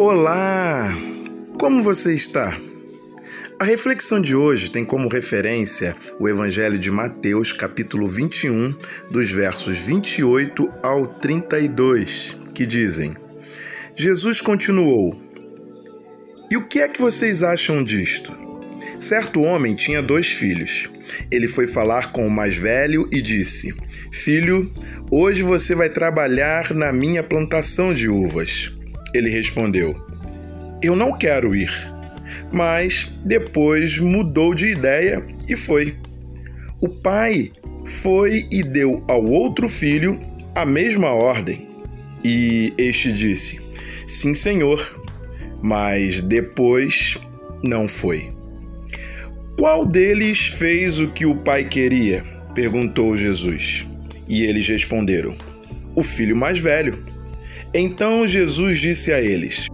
Olá! Como você está? A reflexão de hoje tem como referência o Evangelho de Mateus, capítulo 21, dos versos 28 ao 32, que dizem: Jesus continuou: E o que é que vocês acham disto? Certo homem tinha dois filhos. Ele foi falar com o mais velho e disse: Filho, hoje você vai trabalhar na minha plantação de uvas. Ele respondeu: Eu não quero ir. Mas depois mudou de ideia e foi. O pai foi e deu ao outro filho a mesma ordem. E este disse: Sim, senhor. Mas depois não foi. Qual deles fez o que o pai queria? perguntou Jesus. E eles responderam: O filho mais velho. Então Jesus disse a eles: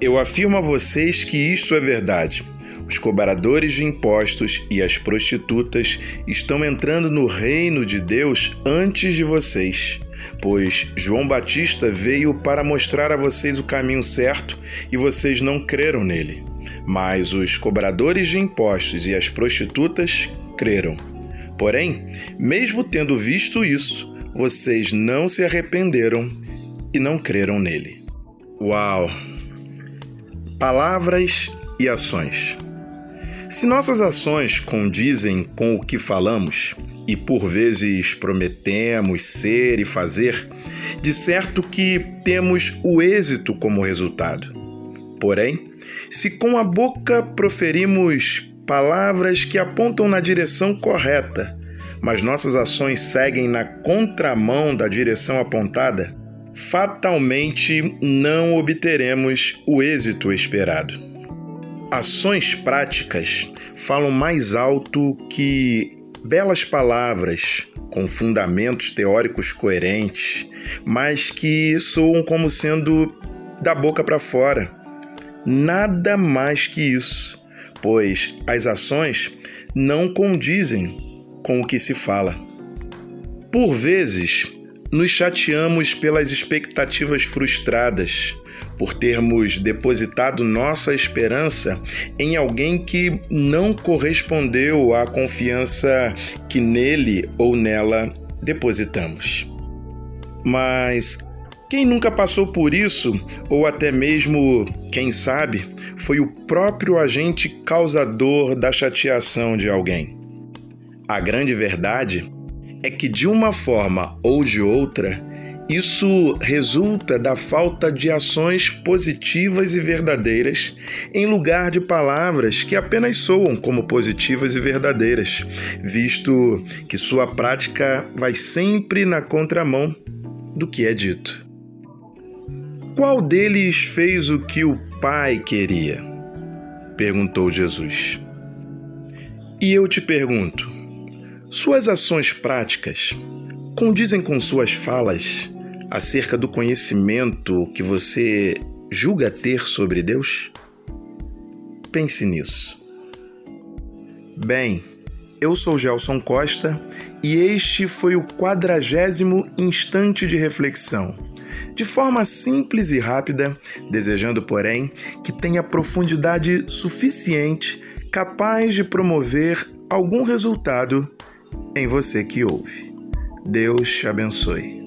Eu afirmo a vocês que isto é verdade. Os cobradores de impostos e as prostitutas estão entrando no reino de Deus antes de vocês, pois João Batista veio para mostrar a vocês o caminho certo e vocês não creram nele. Mas os cobradores de impostos e as prostitutas creram. Porém, mesmo tendo visto isso, vocês não se arrependeram e não creram nele. Uau! Palavras e ações. Se nossas ações condizem com o que falamos, e por vezes prometemos ser e fazer, de certo que temos o êxito como resultado. Porém, se com a boca proferimos palavras que apontam na direção correta, mas nossas ações seguem na contramão da direção apontada, fatalmente não obteremos o êxito esperado. Ações práticas falam mais alto que belas palavras com fundamentos teóricos coerentes, mas que soam como sendo da boca para fora. Nada mais que isso, pois as ações não condizem com o que se fala. Por vezes, nos chateamos pelas expectativas frustradas, por termos depositado nossa esperança em alguém que não correspondeu à confiança que nele ou nela depositamos. Mas quem nunca passou por isso, ou até mesmo, quem sabe, foi o próprio agente causador da chateação de alguém? A grande verdade é que, de uma forma ou de outra, isso resulta da falta de ações positivas e verdadeiras, em lugar de palavras que apenas soam como positivas e verdadeiras, visto que sua prática vai sempre na contramão do que é dito. Qual deles fez o que o Pai queria? perguntou Jesus. E eu te pergunto: suas ações práticas condizem com suas falas acerca do conhecimento que você julga ter sobre Deus? Pense nisso. Bem, eu sou Gelson Costa e este foi o quadragésimo instante de reflexão. De forma simples e rápida, desejando, porém, que tenha profundidade suficiente capaz de promover algum resultado em você que ouve. Deus te abençoe.